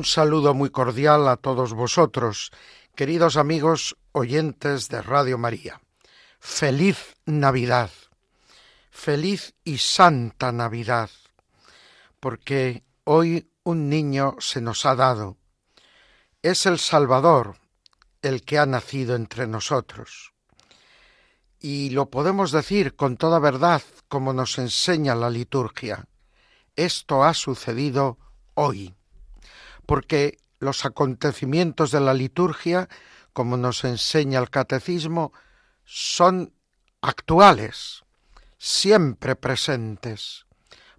Un saludo muy cordial a todos vosotros, queridos amigos oyentes de Radio María. Feliz Navidad, feliz y santa Navidad, porque hoy un niño se nos ha dado. Es el Salvador el que ha nacido entre nosotros. Y lo podemos decir con toda verdad, como nos enseña la liturgia. Esto ha sucedido hoy porque los acontecimientos de la liturgia, como nos enseña el catecismo, son actuales, siempre presentes.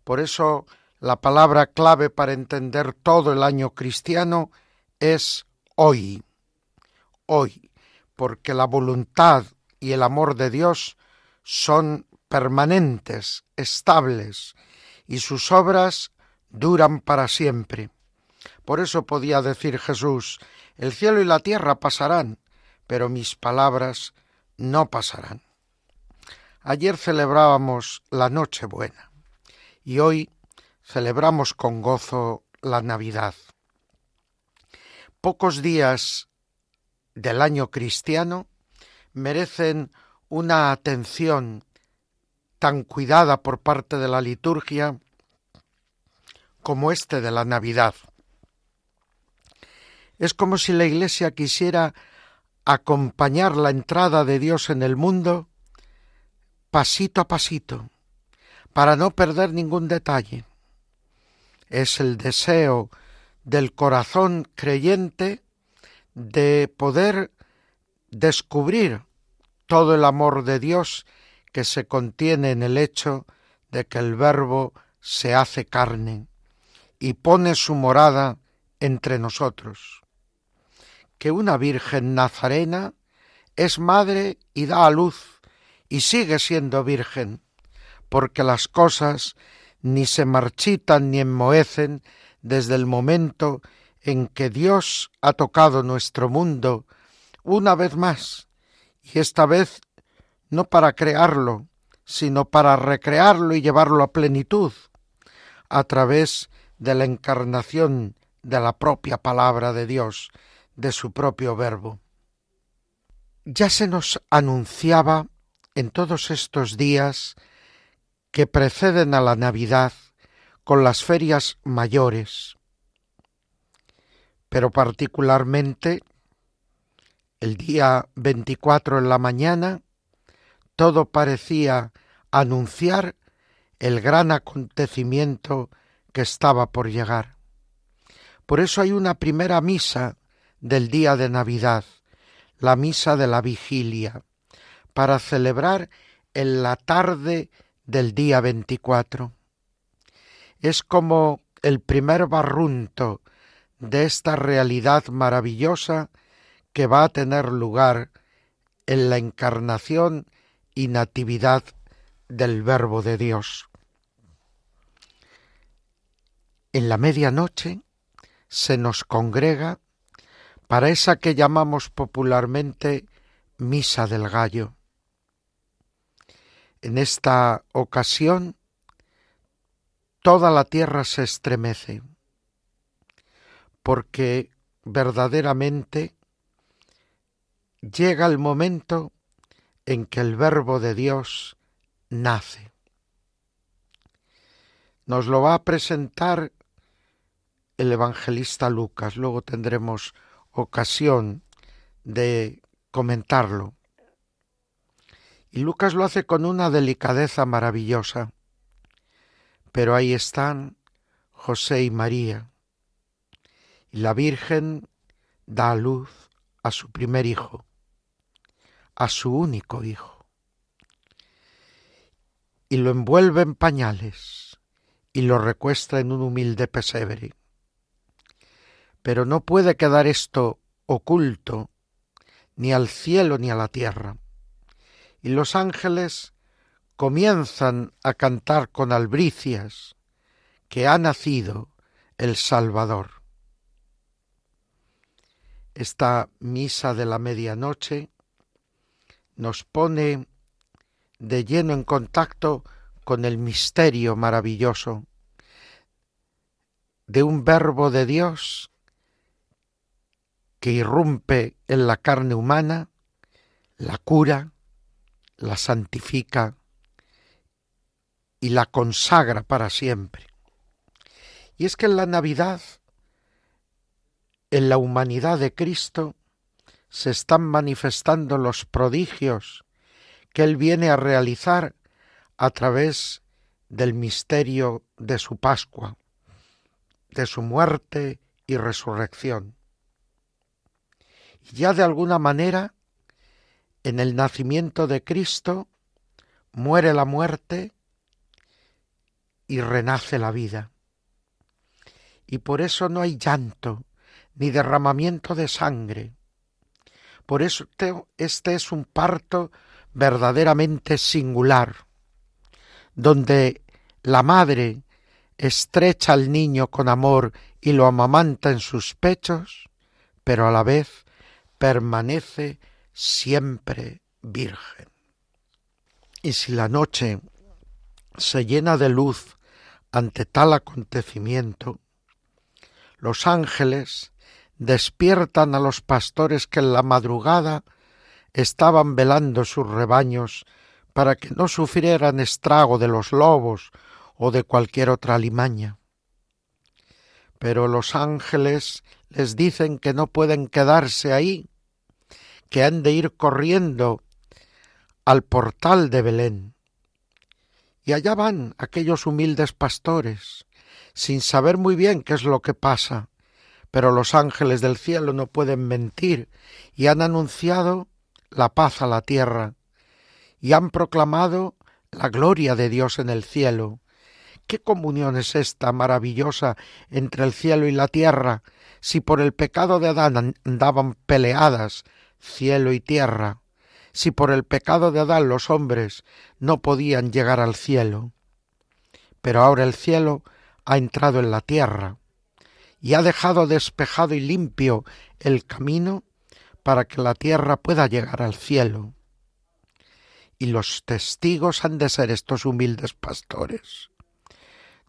Por eso la palabra clave para entender todo el año cristiano es hoy, hoy, porque la voluntad y el amor de Dios son permanentes, estables, y sus obras duran para siempre. Por eso podía decir Jesús, el cielo y la tierra pasarán, pero mis palabras no pasarán. Ayer celebrábamos la Nochebuena y hoy celebramos con gozo la Navidad. Pocos días del año cristiano merecen una atención tan cuidada por parte de la liturgia como este de la Navidad. Es como si la Iglesia quisiera acompañar la entrada de Dios en el mundo pasito a pasito, para no perder ningún detalle. Es el deseo del corazón creyente de poder descubrir todo el amor de Dios que se contiene en el hecho de que el Verbo se hace carne y pone su morada entre nosotros que una Virgen Nazarena es madre y da a luz y sigue siendo virgen, porque las cosas ni se marchitan ni enmohecen desde el momento en que Dios ha tocado nuestro mundo una vez más, y esta vez no para crearlo, sino para recrearlo y llevarlo a plenitud, a través de la encarnación de la propia palabra de Dios, de su propio verbo. Ya se nos anunciaba en todos estos días que preceden a la Navidad con las ferias mayores, pero particularmente el día 24 en la mañana, todo parecía anunciar el gran acontecimiento que estaba por llegar. Por eso hay una primera misa del día de Navidad, la misa de la vigilia, para celebrar en la tarde del día 24. Es como el primer barrunto de esta realidad maravillosa que va a tener lugar en la encarnación y natividad del Verbo de Dios. En la medianoche se nos congrega para esa que llamamos popularmente Misa del Gallo. En esta ocasión toda la tierra se estremece, porque verdaderamente llega el momento en que el Verbo de Dios nace. Nos lo va a presentar el evangelista Lucas, luego tendremos ocasión de comentarlo. Y Lucas lo hace con una delicadeza maravillosa. Pero ahí están José y María. Y la Virgen da a luz a su primer hijo, a su único hijo. Y lo envuelve en pañales y lo recuestra en un humilde pesebre. Pero no puede quedar esto oculto ni al cielo ni a la tierra. Y los ángeles comienzan a cantar con albricias que ha nacido el Salvador. Esta misa de la medianoche nos pone de lleno en contacto con el misterio maravilloso de un verbo de Dios que irrumpe en la carne humana, la cura, la santifica y la consagra para siempre. Y es que en la Navidad, en la humanidad de Cristo, se están manifestando los prodigios que Él viene a realizar a través del misterio de su Pascua, de su muerte y resurrección ya de alguna manera en el nacimiento de Cristo muere la muerte y renace la vida. Y por eso no hay llanto ni derramamiento de sangre. Por eso este es un parto verdaderamente singular, donde la madre estrecha al niño con amor y lo amamanta en sus pechos, pero a la vez permanece siempre virgen. Y si la noche se llena de luz ante tal acontecimiento, los ángeles despiertan a los pastores que en la madrugada estaban velando sus rebaños para que no sufrieran estrago de los lobos o de cualquier otra limaña. Pero los ángeles les dicen que no pueden quedarse ahí, que han de ir corriendo al portal de Belén. Y allá van aquellos humildes pastores, sin saber muy bien qué es lo que pasa, pero los ángeles del cielo no pueden mentir y han anunciado la paz a la tierra y han proclamado la gloria de Dios en el cielo. ¿Qué comunión es esta maravillosa entre el cielo y la tierra, si por el pecado de Adán andaban peleadas cielo y tierra, si por el pecado de Adán los hombres no podían llegar al cielo. Pero ahora el cielo ha entrado en la tierra y ha dejado despejado y limpio el camino para que la tierra pueda llegar al cielo. Y los testigos han de ser estos humildes pastores.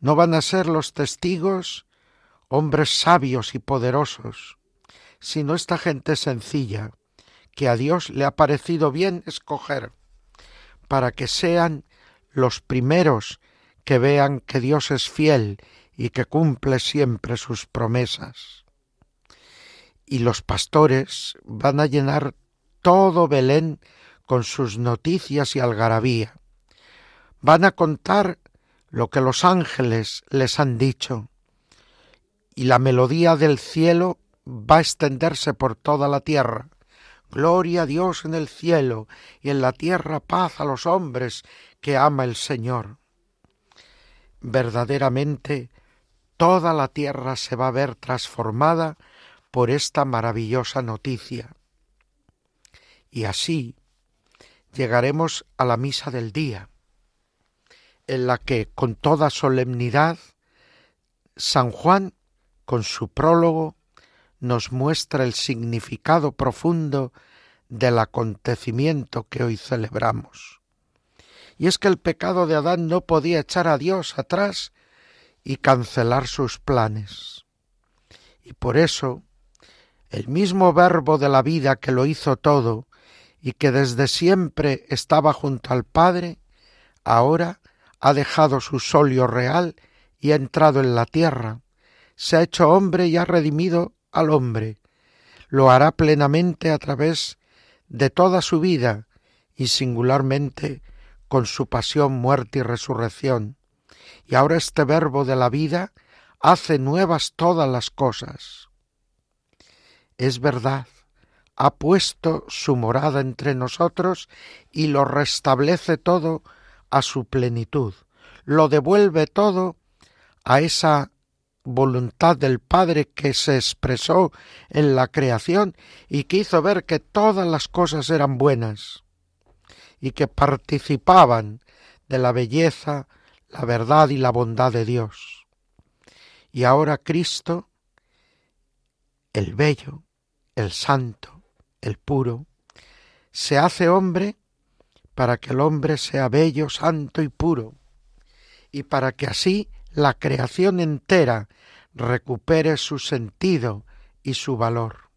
No van a ser los testigos hombres sabios y poderosos, sino esta gente sencilla, que a Dios le ha parecido bien escoger, para que sean los primeros que vean que Dios es fiel y que cumple siempre sus promesas. Y los pastores van a llenar todo Belén con sus noticias y algarabía. Van a contar lo que los ángeles les han dicho, y la melodía del cielo va a extenderse por toda la tierra, Gloria a Dios en el cielo y en la tierra paz a los hombres que ama el Señor. Verdaderamente toda la tierra se va a ver transformada por esta maravillosa noticia. Y así llegaremos a la misa del día, en la que con toda solemnidad San Juan, con su prólogo, nos muestra el significado profundo del acontecimiento que hoy celebramos. Y es que el pecado de Adán no podía echar a Dios atrás y cancelar sus planes. Y por eso, el mismo verbo de la vida que lo hizo todo y que desde siempre estaba junto al Padre, ahora ha dejado su solio real y ha entrado en la tierra, se ha hecho hombre y ha redimido al hombre. Lo hará plenamente a través de toda su vida y singularmente con su pasión, muerte y resurrección. Y ahora este verbo de la vida hace nuevas todas las cosas. Es verdad, ha puesto su morada entre nosotros y lo restablece todo a su plenitud, lo devuelve todo a esa voluntad del Padre que se expresó en la creación y que hizo ver que todas las cosas eran buenas y que participaban de la belleza, la verdad y la bondad de Dios. Y ahora Cristo, el bello, el santo, el puro, se hace hombre para que el hombre sea bello, santo y puro, y para que así la creación entera recupere su sentido y su valor.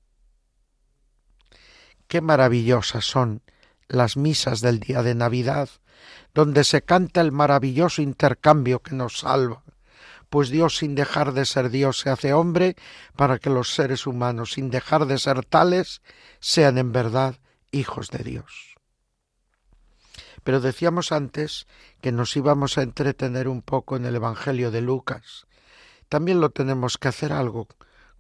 Qué maravillosas son las misas del día de Navidad, donde se canta el maravilloso intercambio que nos salva, pues Dios sin dejar de ser Dios se hace hombre para que los seres humanos sin dejar de ser tales sean en verdad hijos de Dios. Pero decíamos antes que nos íbamos a entretener un poco en el Evangelio de Lucas. También lo tenemos que hacer algo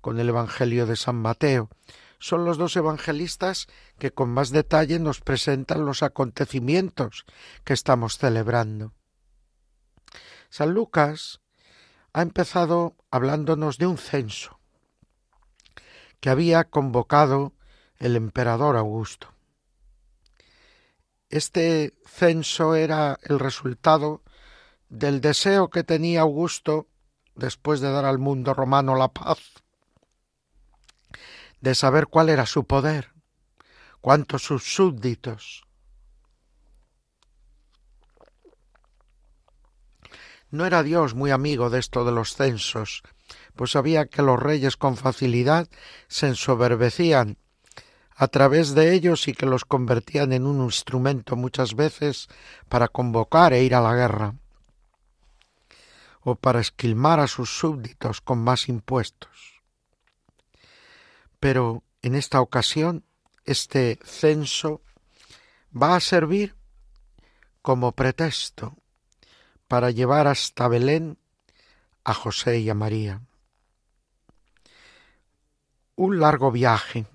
con el Evangelio de San Mateo. Son los dos evangelistas que con más detalle nos presentan los acontecimientos que estamos celebrando. San Lucas ha empezado hablándonos de un censo que había convocado el emperador Augusto. Este censo era el resultado del deseo que tenía Augusto después de dar al mundo romano la paz, de saber cuál era su poder, cuántos sus súbditos. No era Dios muy amigo de esto de los censos, pues sabía que los reyes con facilidad se ensoberbecían a través de ellos y que los convertían en un instrumento muchas veces para convocar e ir a la guerra o para esquilmar a sus súbditos con más impuestos. Pero en esta ocasión este censo va a servir como pretexto para llevar hasta Belén a José y a María. Un largo viaje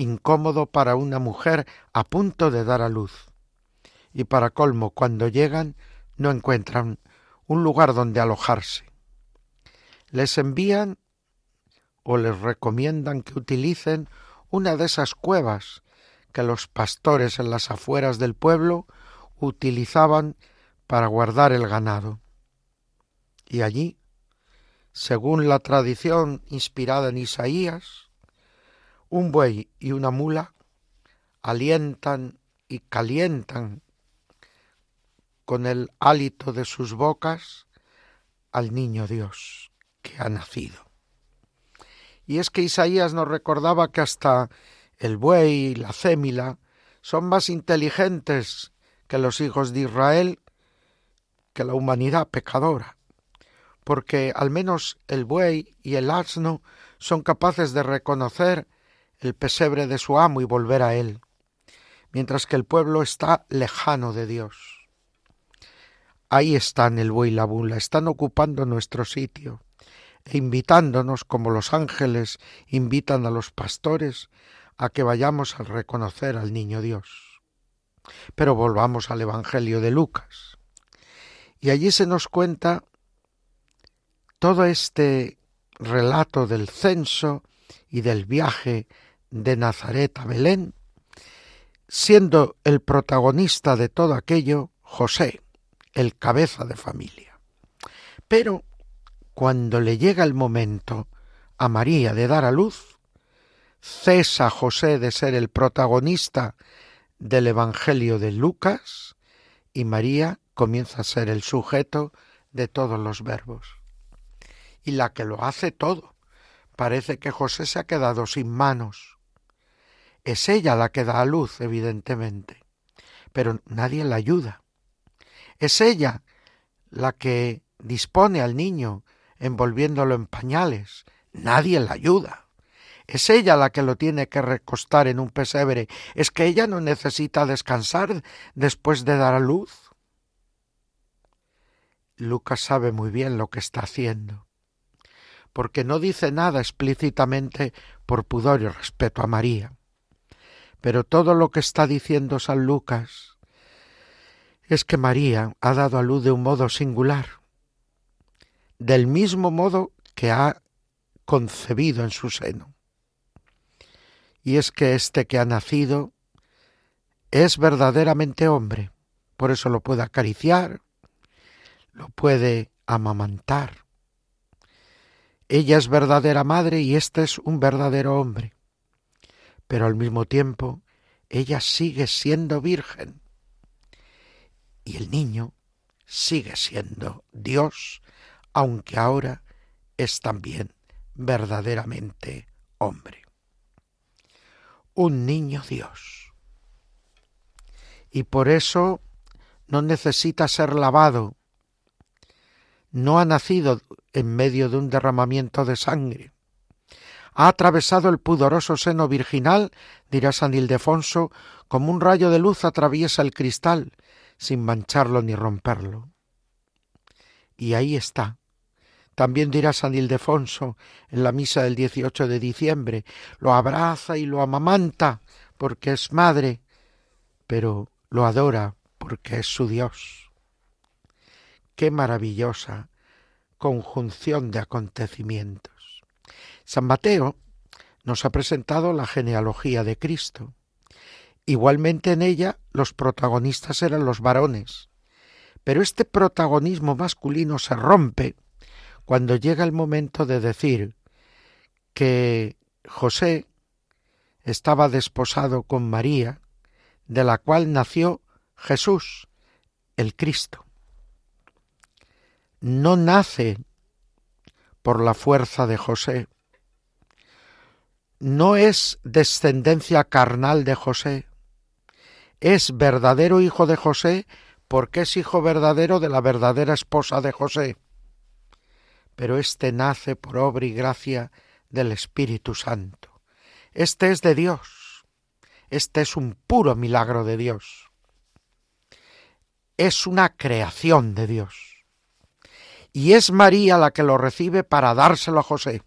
incómodo para una mujer a punto de dar a luz. Y para colmo, cuando llegan, no encuentran un lugar donde alojarse. Les envían o les recomiendan que utilicen una de esas cuevas que los pastores en las afueras del pueblo utilizaban para guardar el ganado. Y allí, según la tradición inspirada en Isaías, un buey y una mula alientan y calientan con el hálito de sus bocas al niño Dios que ha nacido. Y es que Isaías nos recordaba que hasta el buey y la cémila son más inteligentes que los hijos de Israel, que la humanidad pecadora, porque al menos el buey y el asno son capaces de reconocer el pesebre de su amo y volver a él, mientras que el pueblo está lejano de Dios. Ahí están el buey y la bula, están ocupando nuestro sitio e invitándonos como los ángeles invitan a los pastores a que vayamos a reconocer al niño Dios. Pero volvamos al Evangelio de Lucas. Y allí se nos cuenta todo este relato del censo y del viaje de Nazaret a Belén, siendo el protagonista de todo aquello José, el cabeza de familia. Pero cuando le llega el momento a María de dar a luz, cesa José de ser el protagonista del Evangelio de Lucas y María comienza a ser el sujeto de todos los verbos. Y la que lo hace todo. Parece que José se ha quedado sin manos, es ella la que da a luz, evidentemente, pero nadie la ayuda. Es ella la que dispone al niño envolviéndolo en pañales. Nadie la ayuda. Es ella la que lo tiene que recostar en un pesebre. Es que ella no necesita descansar después de dar a luz. Lucas sabe muy bien lo que está haciendo, porque no dice nada explícitamente por pudor y respeto a María. Pero todo lo que está diciendo San Lucas es que María ha dado a luz de un modo singular. del mismo modo que ha concebido en su seno. Y es que este que ha nacido es verdaderamente hombre, por eso lo puede acariciar, lo puede amamantar. Ella es verdadera madre y este es un verdadero hombre, pero al mismo tiempo ella sigue siendo virgen y el niño sigue siendo Dios, aunque ahora es también verdaderamente hombre. Un niño Dios. Y por eso no necesita ser lavado. No ha nacido en medio de un derramamiento de sangre. Ha atravesado el pudoroso seno virginal, dirá San Ildefonso, como un rayo de luz atraviesa el cristal, sin mancharlo ni romperlo. Y ahí está. También dirá San Ildefonso en la misa del 18 de diciembre, lo abraza y lo amamanta porque es madre, pero lo adora porque es su Dios. Qué maravillosa conjunción de acontecimientos. San Mateo nos ha presentado la genealogía de Cristo. Igualmente en ella los protagonistas eran los varones. Pero este protagonismo masculino se rompe cuando llega el momento de decir que José estaba desposado con María, de la cual nació Jesús, el Cristo. No nace por la fuerza de José, no es descendencia carnal de José, es verdadero hijo de José porque es hijo verdadero de la verdadera esposa de José. Pero éste nace por obra y gracia del Espíritu Santo. Este es de Dios. Este es un puro milagro de Dios. Es una creación de Dios. Y es María la que lo recibe para dárselo a José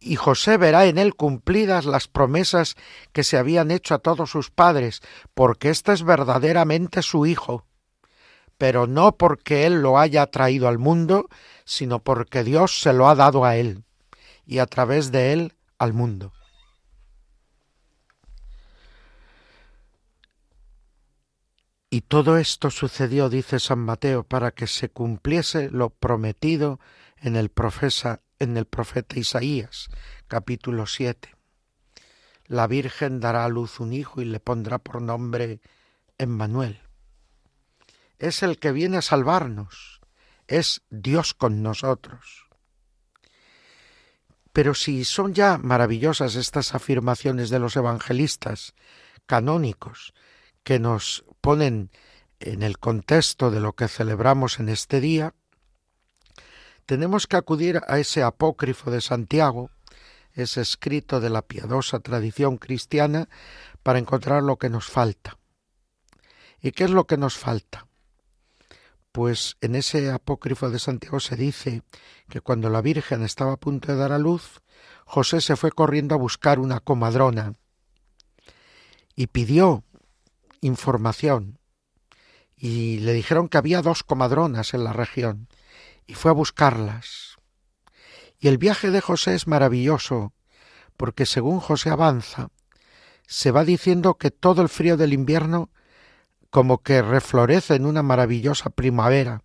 y José verá en él cumplidas las promesas que se habían hecho a todos sus padres, porque éste es verdaderamente su hijo, pero no porque él lo haya traído al mundo, sino porque Dios se lo ha dado a él, y a través de él al mundo. Y todo esto sucedió, dice San Mateo, para que se cumpliese lo prometido en el profeta en el profeta Isaías, capítulo 7. La Virgen dará a luz un hijo y le pondrá por nombre Emmanuel. Es el que viene a salvarnos, es Dios con nosotros. Pero si son ya maravillosas estas afirmaciones de los evangelistas canónicos que nos ponen en el contexto de lo que celebramos en este día, tenemos que acudir a ese apócrifo de Santiago, ese escrito de la piadosa tradición cristiana, para encontrar lo que nos falta. ¿Y qué es lo que nos falta? Pues en ese apócrifo de Santiago se dice que cuando la Virgen estaba a punto de dar a luz, José se fue corriendo a buscar una comadrona y pidió información. Y le dijeron que había dos comadronas en la región y fue a buscarlas. Y el viaje de José es maravilloso, porque según José avanza, se va diciendo que todo el frío del invierno como que reflorece en una maravillosa primavera.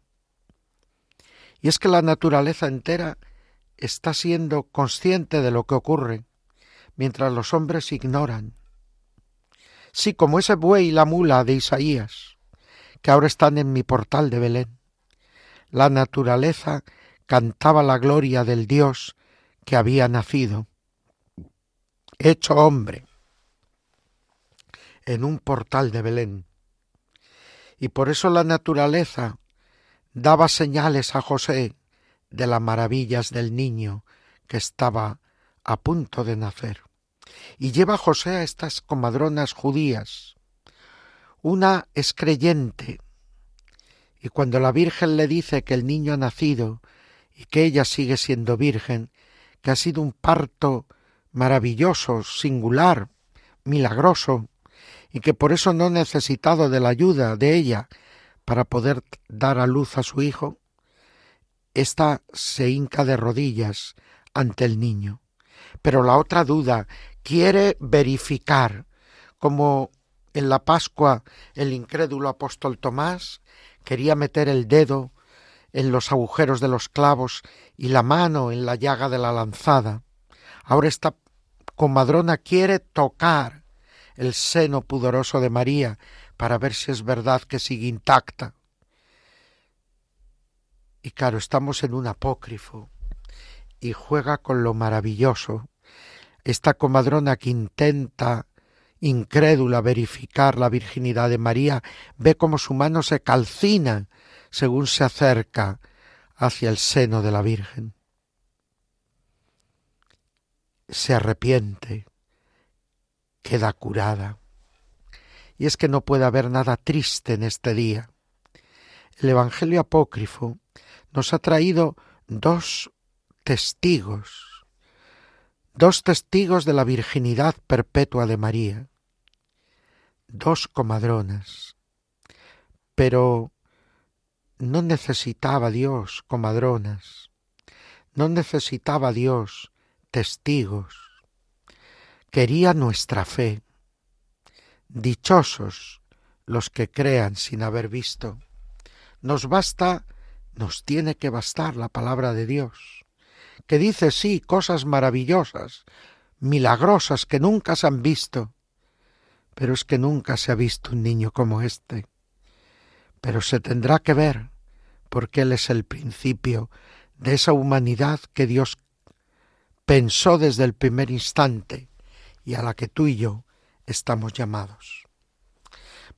Y es que la naturaleza entera está siendo consciente de lo que ocurre, mientras los hombres ignoran. Sí, como ese buey y la mula de Isaías, que ahora están en mi portal de Belén la naturaleza cantaba la gloria del Dios que había nacido, hecho hombre, en un portal de Belén. Y por eso la naturaleza daba señales a José de las maravillas del niño que estaba a punto de nacer. Y lleva José a estas comadronas judías. Una es creyente, y cuando la Virgen le dice que el niño ha nacido y que ella sigue siendo virgen, que ha sido un parto maravilloso, singular, milagroso, y que por eso no ha necesitado de la ayuda de ella para poder dar a luz a su hijo, Esta se hinca de rodillas ante el niño, pero la otra duda, quiere verificar, como en la Pascua el incrédulo apóstol Tomás quería meter el dedo en los agujeros de los clavos y la mano en la llaga de la lanzada. Ahora esta comadrona quiere tocar el seno pudoroso de María para ver si es verdad que sigue intacta. Y claro, estamos en un apócrifo y juega con lo maravilloso. Esta comadrona que intenta incrédula verificar la virginidad de María ve cómo su mano se calcina según se acerca hacia el seno de la Virgen. Se arrepiente, queda curada. Y es que no puede haber nada triste en este día. El Evangelio apócrifo nos ha traído dos testigos, dos testigos de la virginidad perpetua de María, dos comadronas. Pero no necesitaba Dios comadronas, no necesitaba Dios testigos, quería nuestra fe. Dichosos los que crean sin haber visto. Nos basta, nos tiene que bastar la palabra de Dios, que dice sí cosas maravillosas, milagrosas que nunca se han visto, pero es que nunca se ha visto un niño como este. Pero se tendrá que ver, porque Él es el principio de esa humanidad que Dios pensó desde el primer instante y a la que tú y yo estamos llamados.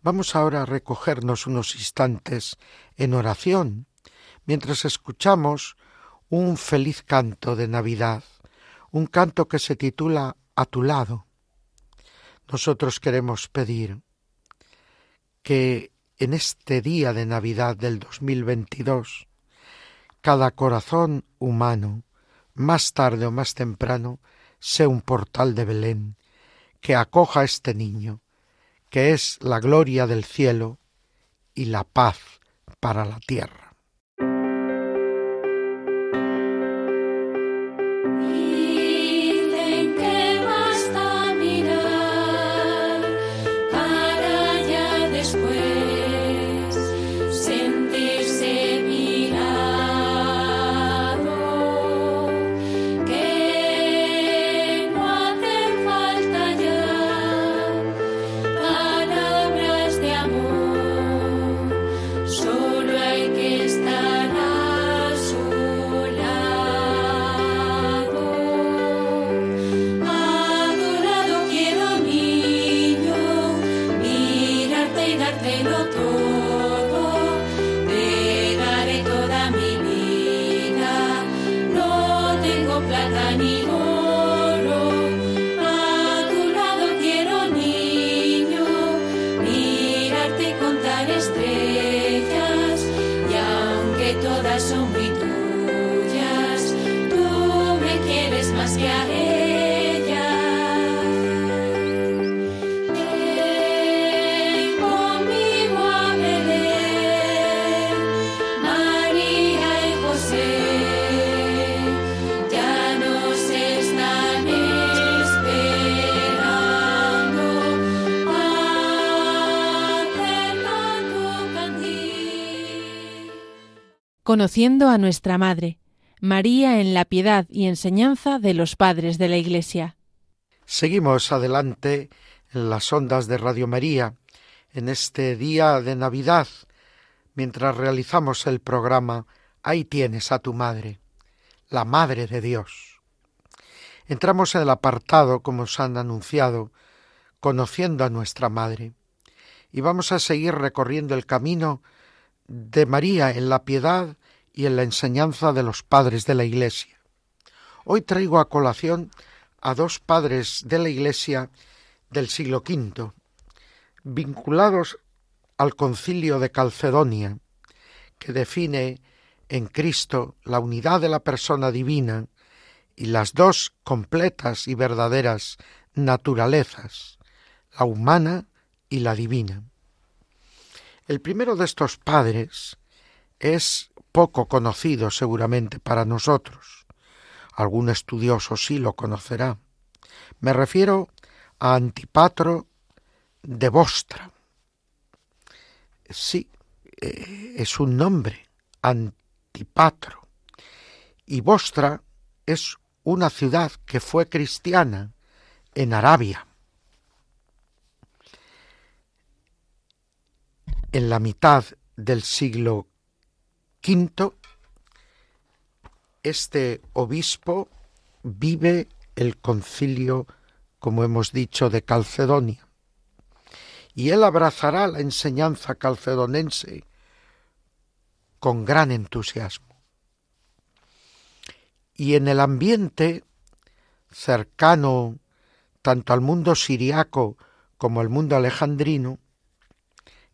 Vamos ahora a recogernos unos instantes en oración. Mientras escuchamos un feliz canto de Navidad, un canto que se titula A tu lado. Nosotros queremos pedir que en este día de Navidad del 2022, cada corazón humano, más tarde o más temprano, sea un portal de Belén, que acoja a este niño, que es la gloria del cielo y la paz para la tierra. Conociendo a nuestra Madre, María en la piedad y enseñanza de los padres de la Iglesia. Seguimos adelante en las ondas de Radio María, en este día de Navidad, mientras realizamos el programa Ahí tienes a tu Madre, la Madre de Dios. Entramos en el apartado, como os han anunciado, conociendo a nuestra Madre, y vamos a seguir recorriendo el camino de María en la piedad y en la enseñanza de los padres de la Iglesia. Hoy traigo a colación a dos padres de la Iglesia del siglo V, vinculados al concilio de Calcedonia, que define en Cristo la unidad de la persona divina y las dos completas y verdaderas naturalezas, la humana y la divina. El primero de estos padres es poco conocido seguramente para nosotros. Algún estudioso sí lo conocerá. Me refiero a Antipatro de Vostra. Sí, eh, es un nombre, Antipatro. Y Vostra es una ciudad que fue cristiana en Arabia. En la mitad del siglo V, este obispo vive el concilio, como hemos dicho, de Calcedonia. Y él abrazará la enseñanza calcedonense con gran entusiasmo. Y en el ambiente cercano tanto al mundo siriaco como al mundo alejandrino,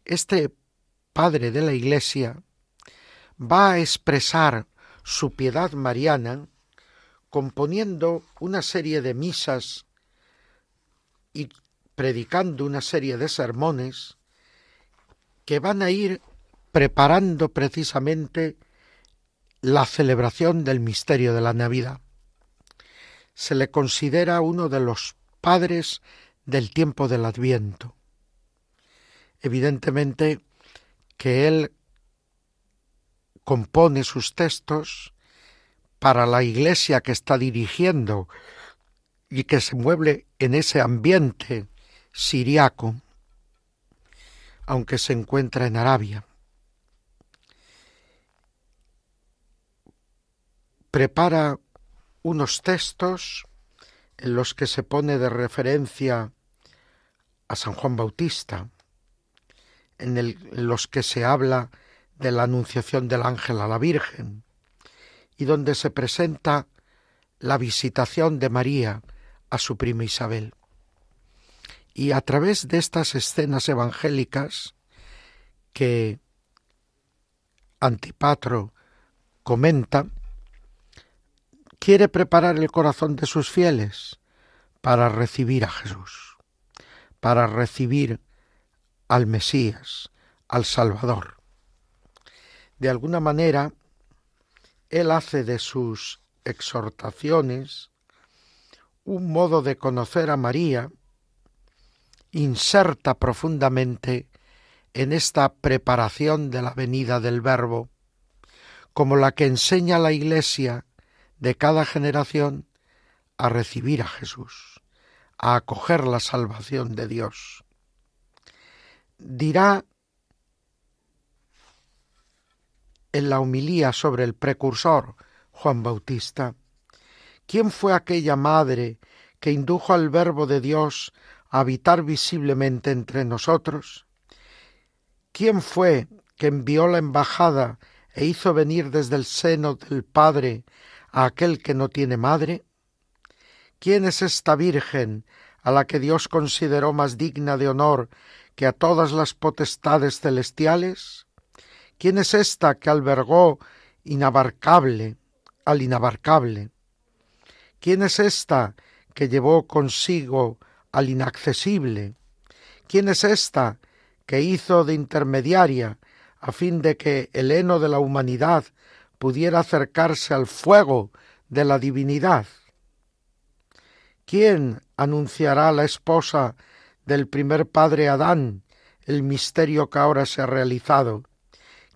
este padre de la Iglesia va a expresar su piedad mariana componiendo una serie de misas y predicando una serie de sermones que van a ir preparando precisamente la celebración del misterio de la Navidad. Se le considera uno de los padres del tiempo del Adviento. Evidentemente que él compone sus textos para la iglesia que está dirigiendo y que se mueve en ese ambiente siriaco, aunque se encuentra en Arabia. Prepara unos textos en los que se pone de referencia a San Juan Bautista, en, los que se habla de la anunciación del ángel a la Virgen, y donde se presenta la visitación de María a su prima Isabel. Y a través de estas escenas evangélicas que Antipatro comenta, quiere preparar el corazón de sus fieles para recibir a Jesús, para recibir al Mesías, al Salvador. De alguna manera, él hace de sus exhortaciones un modo de conocer a María, inserta profundamente en esta preparación de la venida del Verbo, como la que enseña la Iglesia de cada generación a recibir a Jesús, a acoger la salvación de Dios. Dirá en la humilía sobre el precursor Juan Bautista, ¿quién fue aquella madre que indujo al Verbo de Dios a habitar visiblemente entre nosotros? ¿Quién fue que envió la embajada e hizo venir desde el seno del Padre a aquel que no tiene madre? ¿Quién es esta Virgen a la que Dios consideró más digna de honor que a todas las potestades celestiales? ¿Quién es esta que albergó inabarcable al inabarcable? ¿Quién es esta que llevó consigo al inaccesible? ¿Quién es esta que hizo de intermediaria a fin de que el heno de la humanidad pudiera acercarse al fuego de la divinidad? ¿Quién anunciará a la esposa del primer padre Adán el misterio que ahora se ha realizado?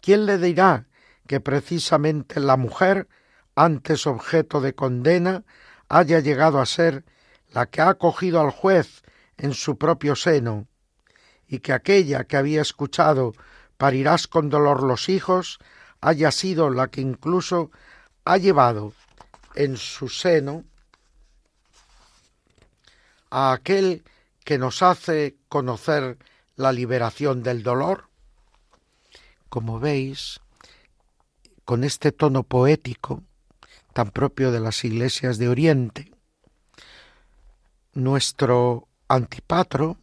¿Quién le dirá que precisamente la mujer, antes objeto de condena, haya llegado a ser la que ha acogido al juez en su propio seno, y que aquella que había escuchado parirás con dolor los hijos, haya sido la que incluso ha llevado en su seno a aquel que nos hace conocer la liberación del dolor? Como veis, con este tono poético tan propio de las iglesias de Oriente, nuestro antipatro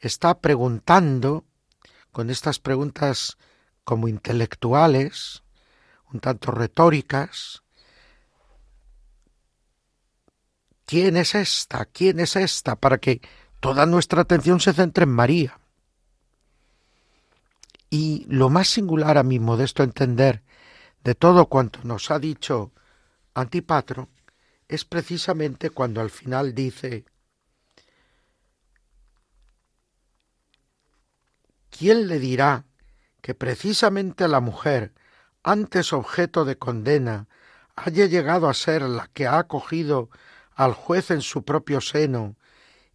está preguntando, con estas preguntas como intelectuales, un tanto retóricas, ¿quién es esta? ¿quién es esta? para que toda nuestra atención se centre en María. Y lo más singular a mi modesto entender de todo cuanto nos ha dicho Antipatro es precisamente cuando al final dice ¿Quién le dirá que precisamente la mujer, antes objeto de condena, haya llegado a ser la que ha acogido al juez en su propio seno,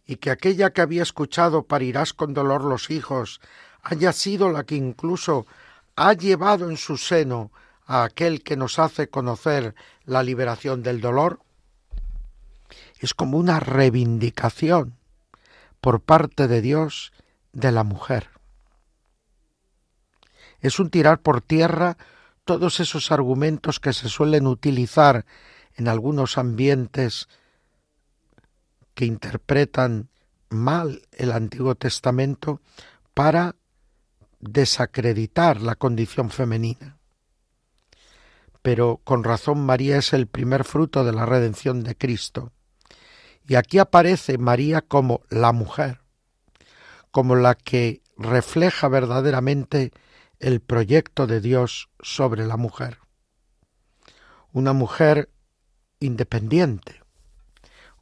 y que aquella que había escuchado parirás con dolor los hijos, haya sido la que incluso ha llevado en su seno a aquel que nos hace conocer la liberación del dolor? Es como una reivindicación por parte de Dios de la mujer. Es un tirar por tierra todos esos argumentos que se suelen utilizar en algunos ambientes que interpretan mal el Antiguo Testamento para desacreditar la condición femenina. Pero con razón María es el primer fruto de la redención de Cristo. Y aquí aparece María como la mujer, como la que refleja verdaderamente el proyecto de Dios sobre la mujer. Una mujer independiente,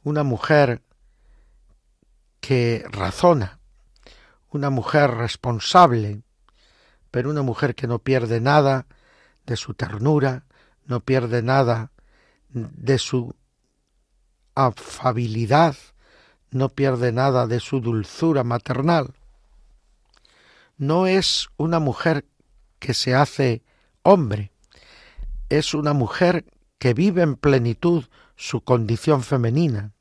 una mujer que razona, una mujer responsable, pero una mujer que no pierde nada de su ternura, no pierde nada de su afabilidad, no pierde nada de su dulzura maternal. No es una mujer que se hace hombre, es una mujer que vive en plenitud su condición femenina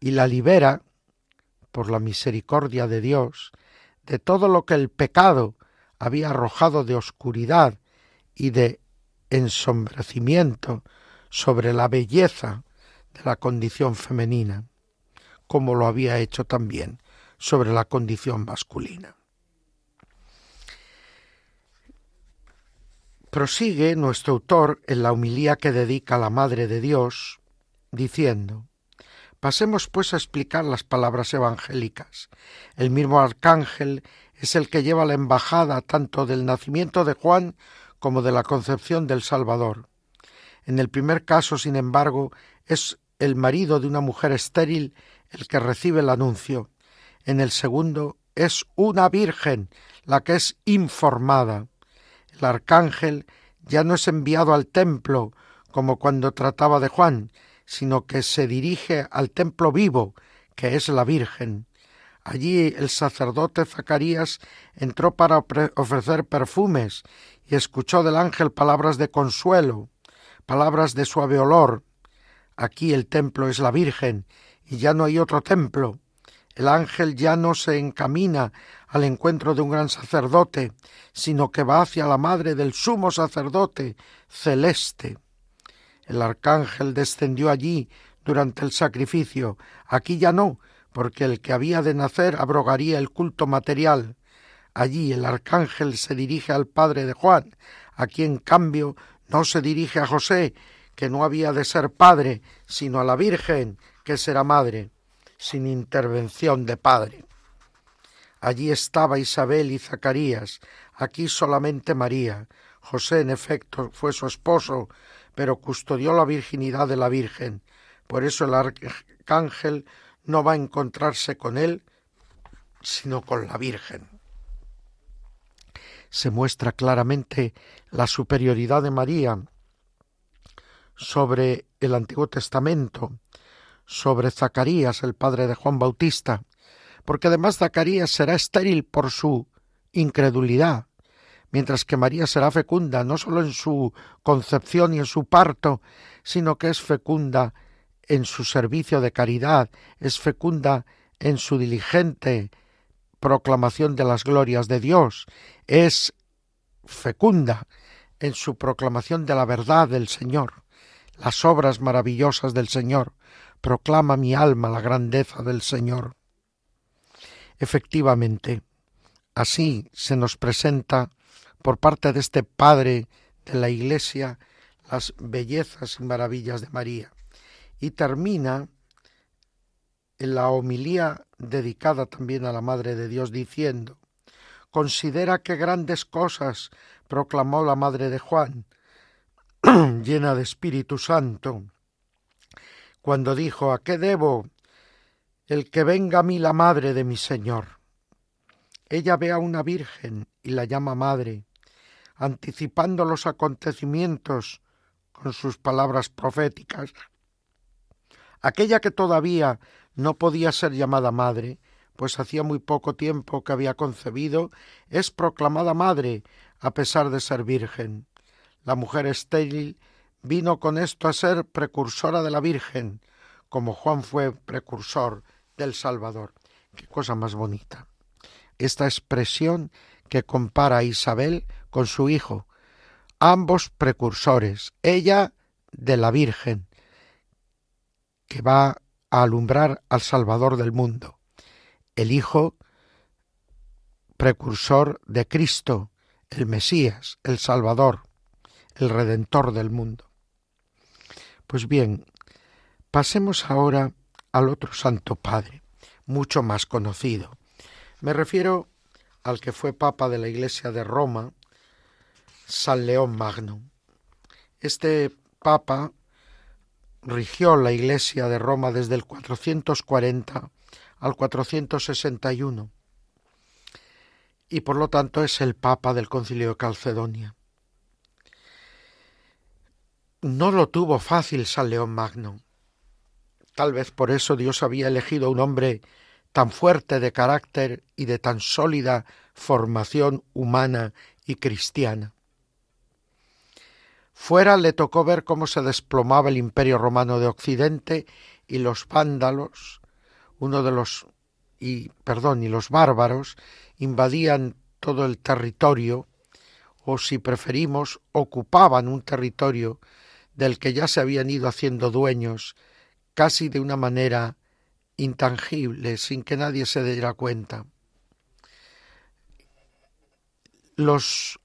y la libera, por la misericordia de Dios, de todo lo que el pecado había arrojado de oscuridad y de ensombrecimiento sobre la belleza de la condición femenina, como lo había hecho también sobre la condición masculina. Prosigue nuestro autor en la humilía que dedica a la Madre de Dios, diciendo Pasemos pues a explicar las palabras evangélicas. El mismo arcángel es el que lleva la embajada tanto del nacimiento de Juan como de la concepción del Salvador. En el primer caso, sin embargo, es el marido de una mujer estéril el que recibe el anuncio. En el segundo, es una virgen la que es informada. El arcángel ya no es enviado al templo como cuando trataba de Juan, sino que se dirige al templo vivo, que es la Virgen. Allí el sacerdote Zacarías entró para ofrecer perfumes y escuchó del ángel palabras de consuelo, palabras de suave olor. Aquí el templo es la Virgen y ya no hay otro templo. El ángel ya no se encamina al encuentro de un gran sacerdote, sino que va hacia la madre del sumo sacerdote celeste. El arcángel descendió allí durante el sacrificio, aquí ya no, porque el que había de nacer abrogaría el culto material. Allí el arcángel se dirige al padre de Juan, aquí en cambio no se dirige a José, que no había de ser padre, sino a la Virgen, que será madre, sin intervención de padre. Allí estaba Isabel y Zacarías, aquí solamente María. José, en efecto, fue su esposo, pero custodió la virginidad de la Virgen. Por eso el arcángel no va a encontrarse con él, sino con la Virgen. Se muestra claramente la superioridad de María sobre el Antiguo Testamento, sobre Zacarías, el padre de Juan Bautista, porque además Zacarías será estéril por su incredulidad, mientras que María será fecunda no sólo en su concepción y en su parto, sino que es fecunda en su servicio de caridad, es fecunda en su diligente proclamación de las glorias de Dios, es fecunda en su proclamación de la verdad del Señor, las obras maravillosas del Señor, proclama mi alma la grandeza del Señor. Efectivamente, así se nos presenta por parte de este Padre de la Iglesia las bellezas y maravillas de María. Y termina en la homilía dedicada también a la Madre de Dios diciendo, Considera qué grandes cosas proclamó la madre de Juan, llena de Espíritu Santo, cuando dijo, ¿a qué debo el que venga a mí la madre de mi Señor? Ella ve a una virgen y la llama madre, anticipando los acontecimientos con sus palabras proféticas. Aquella que todavía no podía ser llamada madre, pues hacía muy poco tiempo que había concebido, es proclamada madre, a pesar de ser virgen. La mujer estéril vino con esto a ser precursora de la Virgen, como Juan fue precursor del Salvador. Qué cosa más bonita. Esta expresión que compara a Isabel con su hijo, ambos precursores, ella de la Virgen, que va a alumbrar al Salvador del mundo, el Hijo precursor de Cristo, el Mesías, el Salvador, el Redentor del mundo. Pues bien, pasemos ahora al otro Santo Padre, mucho más conocido. Me refiero al que fue Papa de la Iglesia de Roma, San León Magno. Este Papa rigió la Iglesia de Roma desde el 440 al 461 y por lo tanto es el Papa del Concilio de Calcedonia. No lo tuvo fácil San León Magno. Tal vez por eso Dios había elegido un hombre tan fuerte de carácter y de tan sólida formación humana y cristiana. Fuera le tocó ver cómo se desplomaba el imperio romano de Occidente y los vándalos, uno de los y perdón, y los bárbaros invadían todo el territorio o si preferimos ocupaban un territorio del que ya se habían ido haciendo dueños casi de una manera intangible, sin que nadie se diera cuenta. Los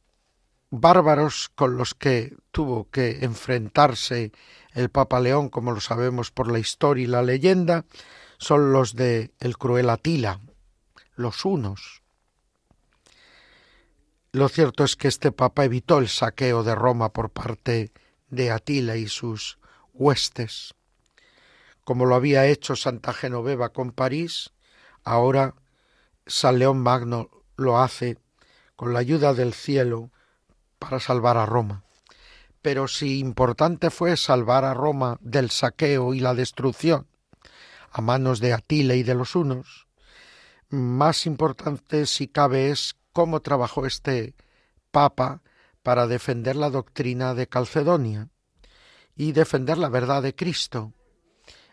bárbaros con los que tuvo que enfrentarse el Papa León, como lo sabemos por la historia y la leyenda, son los de el cruel Atila, los unos. Lo cierto es que este papa evitó el saqueo de Roma por parte de Atila y sus huestes. Como lo había hecho Santa Genoveva con París, ahora San León Magno lo hace con la ayuda del cielo para salvar a Roma. Pero si importante fue salvar a Roma del saqueo y la destrucción a manos de Atila y de los unos, más importante si cabe es cómo trabajó este Papa para defender la doctrina de Calcedonia y defender la verdad de Cristo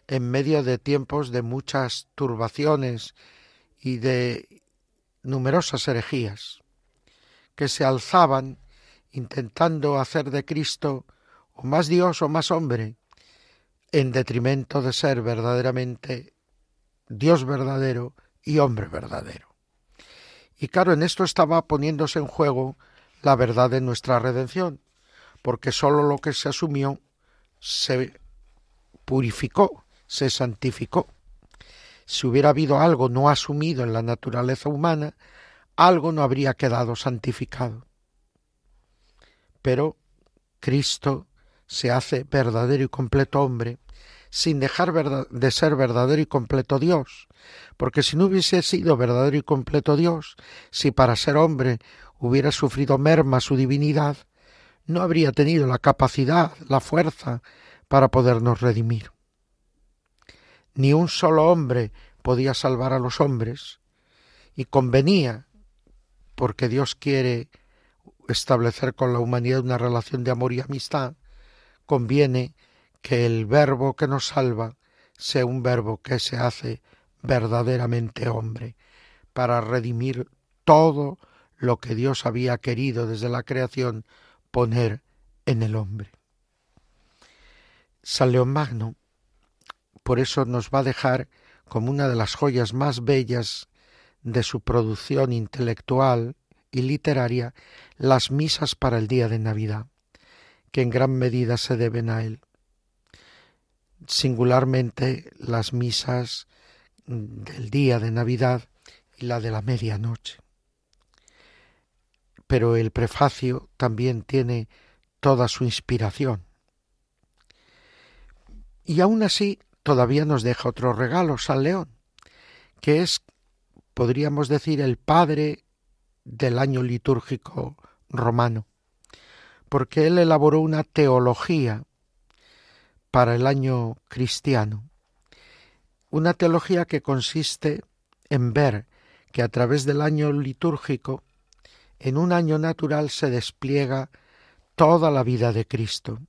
en medio de tiempos de muchas turbaciones y de numerosas herejías que se alzaban intentando hacer de Cristo o más Dios o más hombre, en detrimento de ser verdaderamente Dios verdadero y hombre verdadero. Y claro, en esto estaba poniéndose en juego la verdad de nuestra redención, porque sólo lo que se asumió se purificó, se santificó. Si hubiera habido algo no asumido en la naturaleza humana, algo no habría quedado santificado. Pero Cristo se hace verdadero y completo hombre, sin dejar de ser verdadero y completo Dios, porque si no hubiese sido verdadero y completo Dios, si para ser hombre hubiera sufrido merma su divinidad, no habría tenido la capacidad, la fuerza para podernos redimir. Ni un solo hombre podía salvar a los hombres, y convenía, porque Dios quiere establecer con la humanidad una relación de amor y amistad, conviene que el verbo que nos salva sea un verbo que se hace verdaderamente hombre, para redimir todo lo que Dios había querido desde la creación poner en el hombre. San León Magno, por eso nos va a dejar como una de las joyas más bellas de su producción intelectual y literaria las misas para el día de Navidad, que en gran medida se deben a él. Singularmente las misas del día de Navidad y la de la medianoche. pero el prefacio también tiene toda su inspiración. Y aún así todavía nos deja otro regalo, San León, que es, podríamos decir, el padre del año litúrgico romano, porque él elaboró una teología para el año cristiano, una teología que consiste en ver que a través del año litúrgico, en un año natural se despliega toda la vida de Cristo,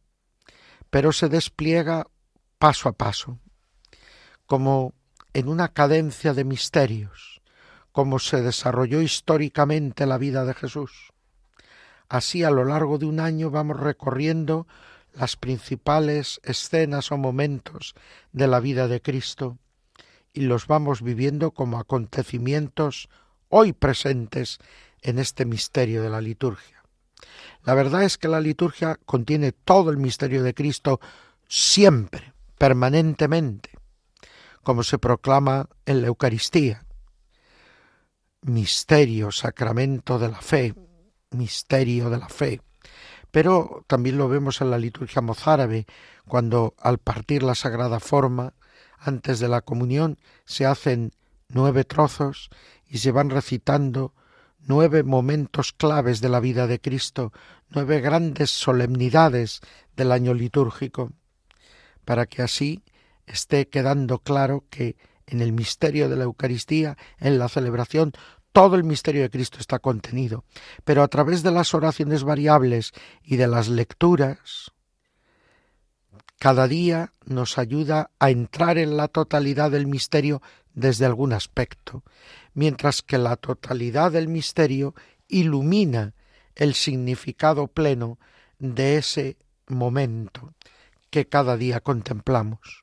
pero se despliega paso a paso, como en una cadencia de misterios, como se desarrolló históricamente la vida de Jesús. Así a lo largo de un año vamos recorriendo las principales escenas o momentos de la vida de Cristo y los vamos viviendo como acontecimientos hoy presentes en este misterio de la liturgia. La verdad es que la liturgia contiene todo el misterio de Cristo siempre, permanentemente, como se proclama en la Eucaristía. Misterio, sacramento de la fe, misterio de la fe. Pero también lo vemos en la liturgia mozárabe, cuando al partir la sagrada forma, antes de la comunión, se hacen nueve trozos y se van recitando nueve momentos claves de la vida de Cristo, nueve grandes solemnidades del año litúrgico, para que así esté quedando claro que en el misterio de la Eucaristía, en la celebración, todo el misterio de Cristo está contenido, pero a través de las oraciones variables y de las lecturas, cada día nos ayuda a entrar en la totalidad del misterio desde algún aspecto, mientras que la totalidad del misterio ilumina el significado pleno de ese momento que cada día contemplamos.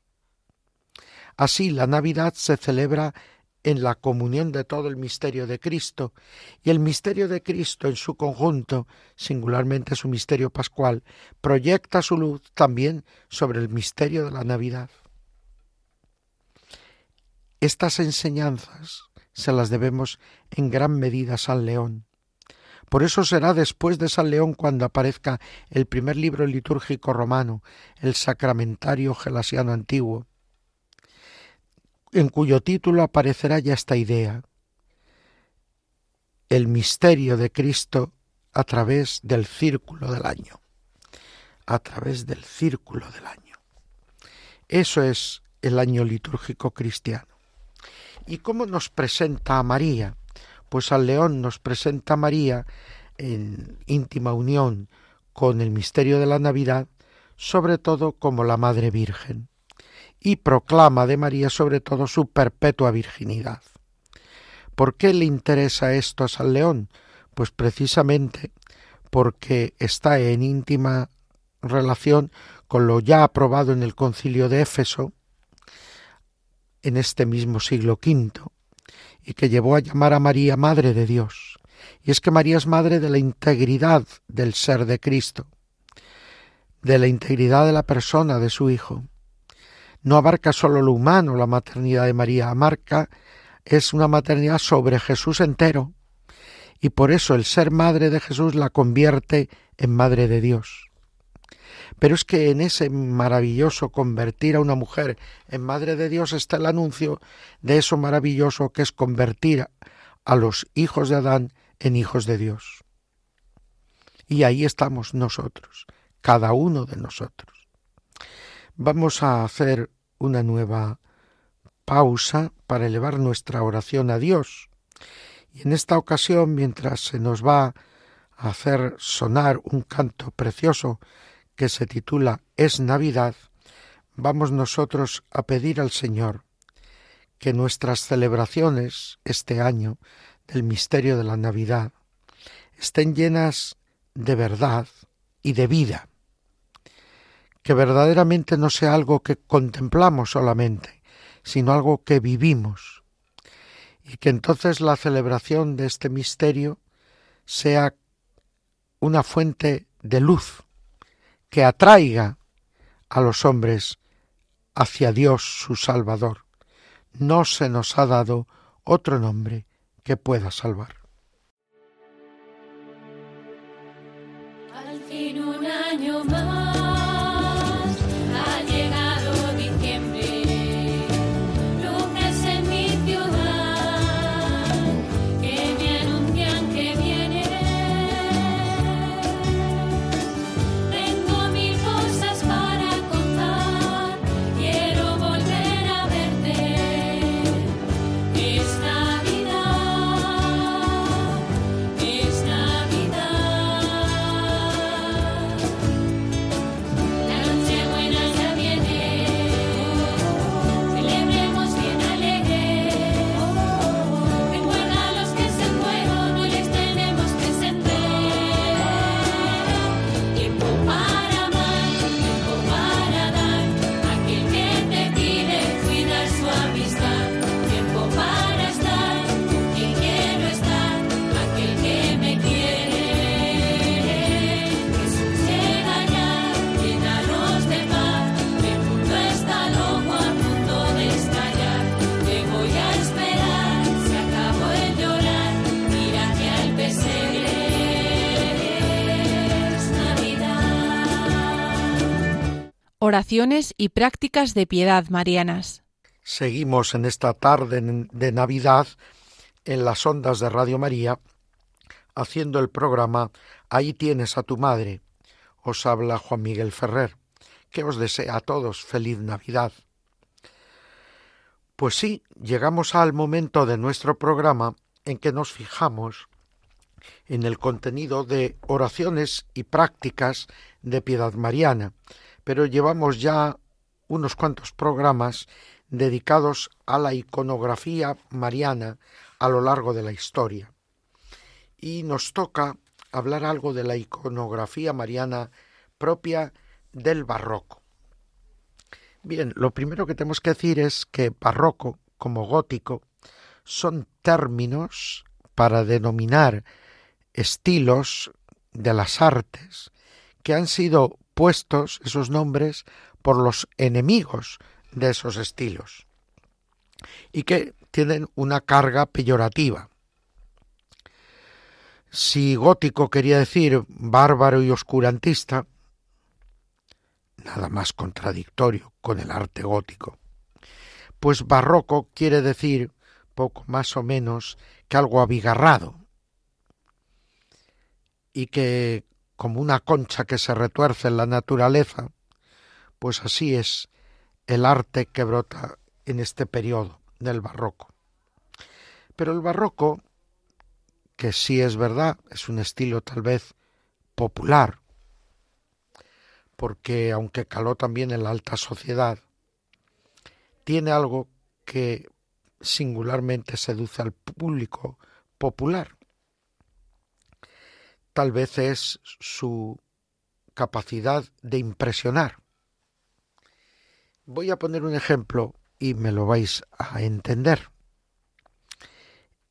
Así la Navidad se celebra en la comunión de todo el misterio de Cristo, y el misterio de Cristo en su conjunto, singularmente su misterio pascual, proyecta su luz también sobre el misterio de la Navidad. Estas enseñanzas se las debemos en gran medida a San León. Por eso será después de San León cuando aparezca el primer libro litúrgico romano, el Sacramentario Gelasiano Antiguo, en cuyo título aparecerá ya esta idea, el misterio de Cristo a través del círculo del año, a través del círculo del año. Eso es el año litúrgico cristiano. ¿Y cómo nos presenta a María? Pues al león nos presenta a María en íntima unión con el misterio de la Navidad, sobre todo como la Madre Virgen y proclama de María sobre todo su perpetua virginidad. ¿Por qué le interesa esto a San León? Pues precisamente porque está en íntima relación con lo ya aprobado en el concilio de Éfeso en este mismo siglo V y que llevó a llamar a María Madre de Dios. Y es que María es madre de la integridad del ser de Cristo, de la integridad de la persona de su Hijo no abarca solo lo humano, la maternidad de María, abarca, es una maternidad sobre Jesús entero, y por eso el ser madre de Jesús la convierte en madre de Dios. Pero es que en ese maravilloso convertir a una mujer en madre de Dios está el anuncio de eso maravilloso que es convertir a los hijos de Adán en hijos de Dios. Y ahí estamos nosotros, cada uno de nosotros vamos a hacer una nueva pausa para elevar nuestra oración a Dios. Y en esta ocasión, mientras se nos va a hacer sonar un canto precioso que se titula Es Navidad, vamos nosotros a pedir al Señor que nuestras celebraciones este año del misterio de la Navidad estén llenas de verdad y de vida, que verdaderamente no sea algo que contemplamos solamente, sino algo que vivimos, y que entonces la celebración de este misterio sea una fuente de luz que atraiga a los hombres hacia Dios su Salvador. No se nos ha dado otro nombre que pueda salvar. Al fin un año más. Oraciones y prácticas de piedad marianas. Seguimos en esta tarde de Navidad en las ondas de Radio María haciendo el programa Ahí tienes a tu madre. Os habla Juan Miguel Ferrer, que os desea a todos feliz Navidad. Pues sí, llegamos al momento de nuestro programa en que nos fijamos en el contenido de oraciones y prácticas de piedad mariana, pero llevamos ya unos cuantos programas dedicados a la iconografía mariana a lo largo de la historia. Y nos toca hablar algo de la iconografía mariana propia del barroco. Bien, lo primero que tenemos que decir es que barroco, como gótico, son términos para denominar estilos de las artes que han sido puestos esos nombres por los enemigos de esos estilos y que tienen una carga peyorativa. Si gótico quería decir bárbaro y oscurantista, nada más contradictorio con el arte gótico. Pues barroco quiere decir poco más o menos que algo abigarrado y que como una concha que se retuerce en la naturaleza, pues así es el arte que brota en este periodo del barroco. Pero el barroco, que sí es verdad, es un estilo tal vez popular, porque aunque caló también en la alta sociedad, tiene algo que singularmente seduce al público popular. Tal vez es su capacidad de impresionar. Voy a poner un ejemplo y me lo vais a entender.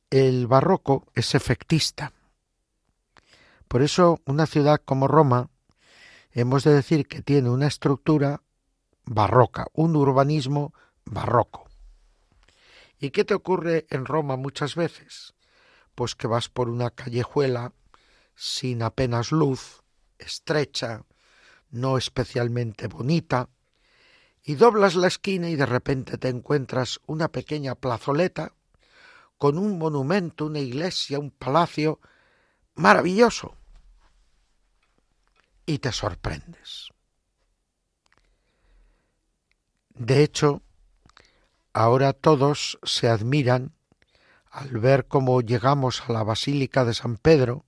El barroco es efectista. Por eso una ciudad como Roma hemos de decir que tiene una estructura barroca, un urbanismo barroco. ¿Y qué te ocurre en Roma muchas veces? Pues que vas por una callejuela sin apenas luz, estrecha, no especialmente bonita, y doblas la esquina y de repente te encuentras una pequeña plazoleta con un monumento, una iglesia, un palacio maravilloso y te sorprendes. De hecho, ahora todos se admiran al ver cómo llegamos a la Basílica de San Pedro,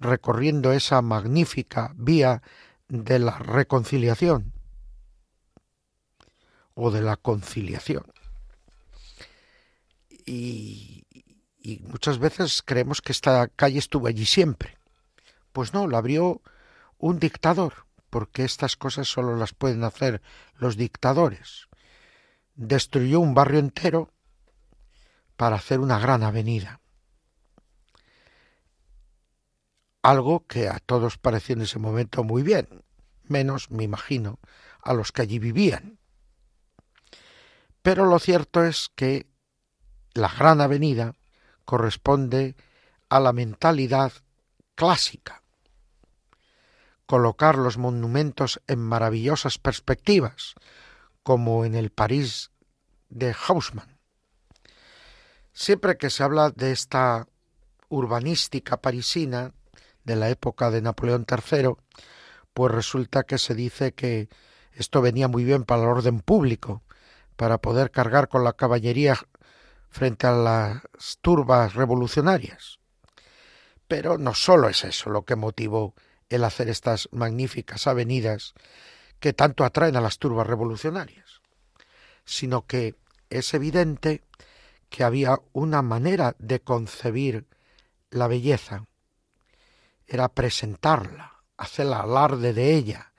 recorriendo esa magnífica vía de la reconciliación o de la conciliación. Y, muchas veces creemos que esta calle estuvo allí siempre. Pues no, la abrió un dictador, porque estas cosas solo las pueden hacer los dictadores. Destruyó un barrio entero para hacer una gran avenida. Algo que a todos pareció en ese momento muy bien, menos, me imagino, a los que allí vivían. Pero lo cierto es que la gran avenida corresponde a la mentalidad clásica colocar los monumentos en maravillosas perspectivas, como en el París de Haussmann. Siempre que se habla de esta urbanística parisina de la época de Napoleón III, pues resulta que se dice que esto venía muy bien para el orden público, para poder cargar con la caballería frente a las turbas revolucionarias. Pero no solo es eso lo que motivó el hacer estas magníficas avenidas que tanto atraen a las turbas revolucionarias, sino que es evidente que había una manera de concebir la belleza, era presentarla, hacer alarde de ella,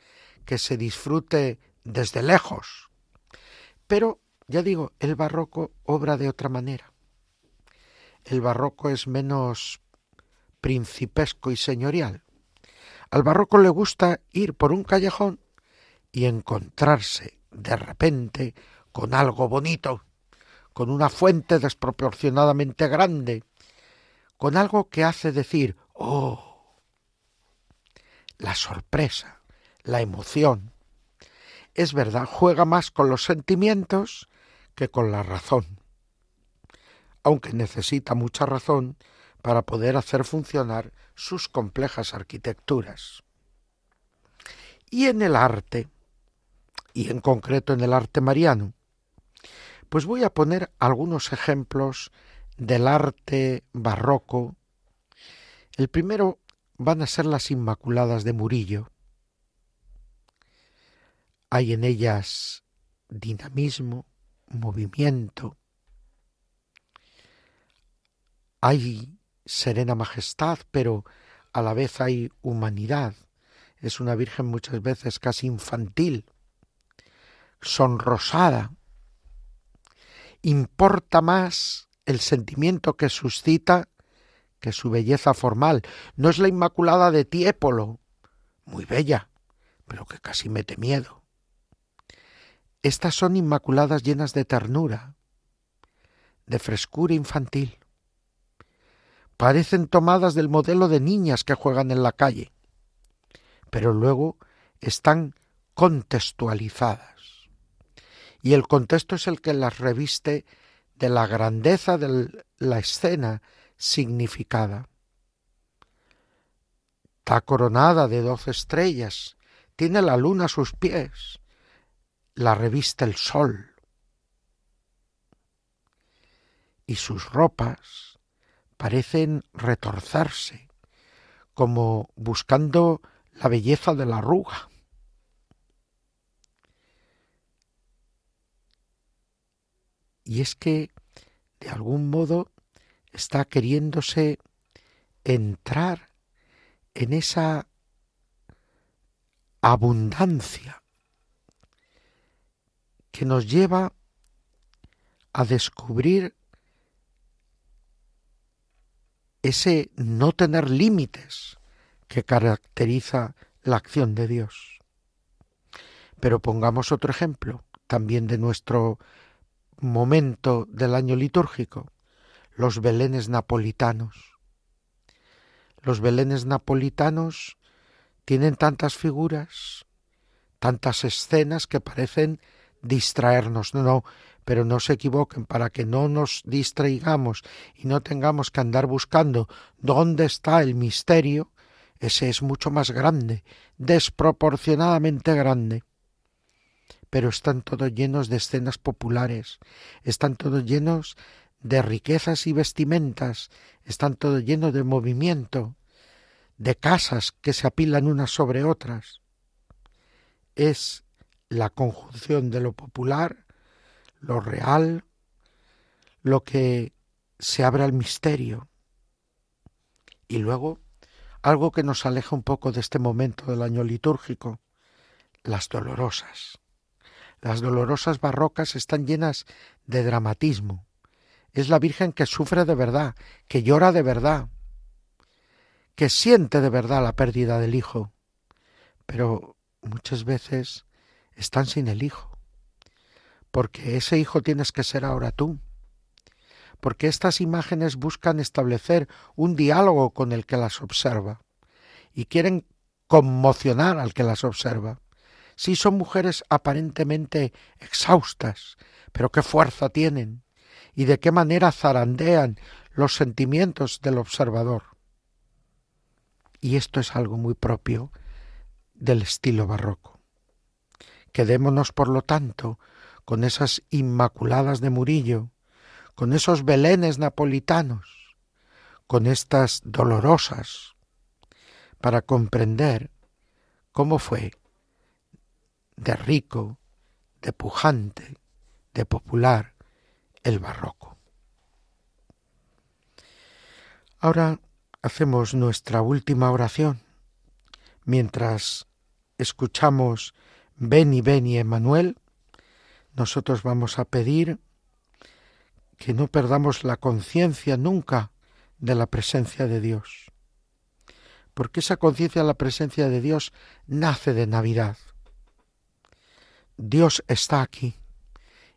que se disfrute desde lejos. Pero, ya digo, el barroco obra de otra manera. El barroco es menos principesco y señorial. Al barroco le gusta ir por un callejón y encontrarse de repente con algo bonito, con una fuente desproporcionadamente grande, con algo que hace decir, oh, la sorpresa, la emoción, es verdad, juega más con los sentimientos que con la razón, aunque necesita mucha razón para poder hacer funcionar sus complejas arquitecturas. Y en el arte, y en concreto en el arte mariano, pues voy a poner algunos ejemplos del arte barroco. El primero van a ser las Inmaculadas de Murillo. Hay en ellas dinamismo, movimiento, hay serena majestad, pero a la vez hay humanidad. Es una Virgen muchas veces casi infantil, sonrosada. Importa más el sentimiento que suscita que su belleza formal. No es la Inmaculada de Tiepolo, muy bella, pero que casi mete miedo. Estas son inmaculadas llenas de ternura, de frescura infantil. Parecen tomadas del modelo de niñas que juegan en la calle, pero luego están contextualizadas. Y el contexto es el que las reviste de la grandeza de la escena significada. Está coronada de doce estrellas, tiene la luna a sus pies, la reviste el sol. Y sus ropas parecen retorcerse, como buscando la belleza de la arruga. Y es que, de algún modo, está queriéndose entrar en esa abundancia que nos lleva a descubrir ese no tener límites que caracteriza la acción de Dios. Pero pongamos otro ejemplo, también de nuestro momento del año litúrgico, los belenes napolitanos. Los belenes napolitanos tienen tantas figuras, tantas escenas que parecen distraernos. No, no, pero no se equivoquen, para que no nos distraigamos y no tengamos que andar buscando dónde está el misterio, ese es mucho más grande, desproporcionadamente grande. Pero están todos llenos de escenas populares, están todos llenos de riquezas y vestimentas, están todos llenos de movimiento, de casas que se apilan unas sobre otras. Es la conjunción de lo popular, lo real, lo que se abre al misterio. Y luego, algo que nos aleja un poco de este momento del año litúrgico, las dolorosas. Las dolorosas barrocas están llenas de dramatismo, es la Virgen que sufre de verdad, que llora de verdad, que siente de verdad la pérdida del Hijo, pero muchas veces están sin el Hijo, porque ese Hijo tienes que ser ahora tú, porque estas imágenes buscan establecer un diálogo con el que las observa y quieren conmocionar al que las observa. Sí son mujeres aparentemente exhaustas, pero qué fuerza tienen, y de qué manera zarandean los sentimientos del observador. Y esto es algo muy propio del estilo barroco. Quedémonos, por lo tanto, con esas inmaculadas de Murillo, con esos belenes napolitanos, con estas dolorosas, para comprender cómo fue de rico, de pujante, de popular, el barroco. Ahora hacemos nuestra última oración mientras escuchamos ven y Emanuel, nosotros vamos a pedir que no perdamos la conciencia nunca de la presencia de Dios, porque esa conciencia de la presencia de Dios nace de Navidad. Dios está aquí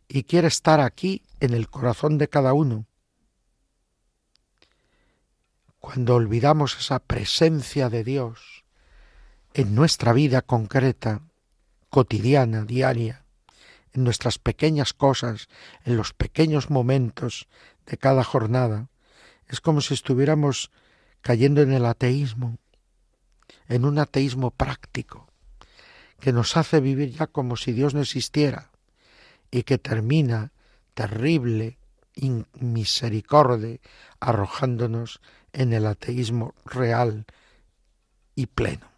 y quiere estar aquí en el corazón de cada uno. Cuando olvidamos esa presencia de Dios en nuestra vida concreta, cotidiana, diaria, en nuestras pequeñas cosas, en los pequeños momentos de cada jornada. Es como si estuviéramos cayendo en el ateísmo, en un ateísmo práctico, que nos hace vivir ya como si Dios no existiera y que termina terrible, misericordia, arrojándonos en el ateísmo real y pleno.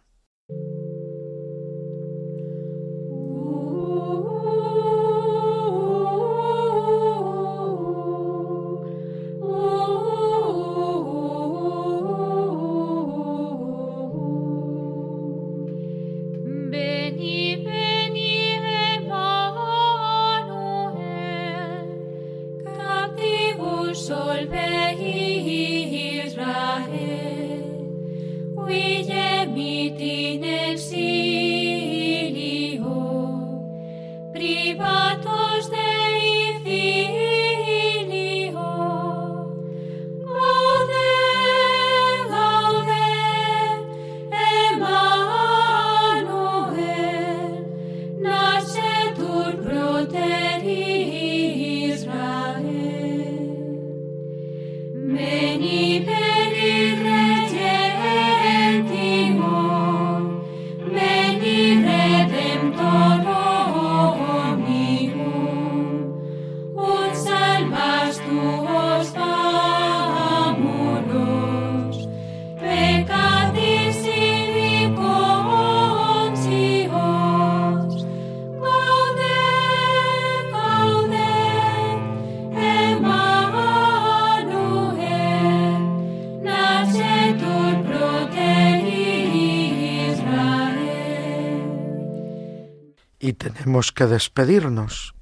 Tenemos que despedirnos.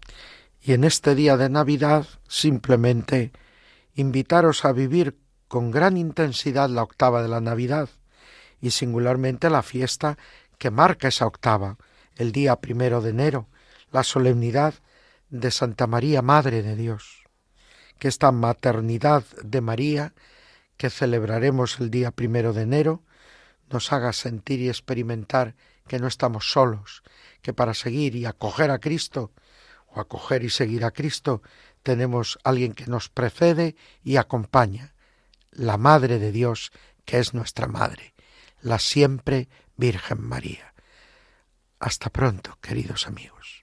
Y en este día de Navidad simplemente invitaros a vivir con gran intensidad la octava de la Navidad y singularmente la fiesta que marca esa octava, el día primero de enero, la solemnidad de Santa María, Madre de Dios. Que esta maternidad de María, que celebraremos el día primero de enero, nos haga sentir y experimentar que no estamos solos, que para seguir y acoger a Cristo, o acoger y seguir a Cristo, tenemos alguien que nos precede y acompaña, la Madre de Dios, que es nuestra Madre, la siempre Virgen María. Hasta pronto, queridos amigos.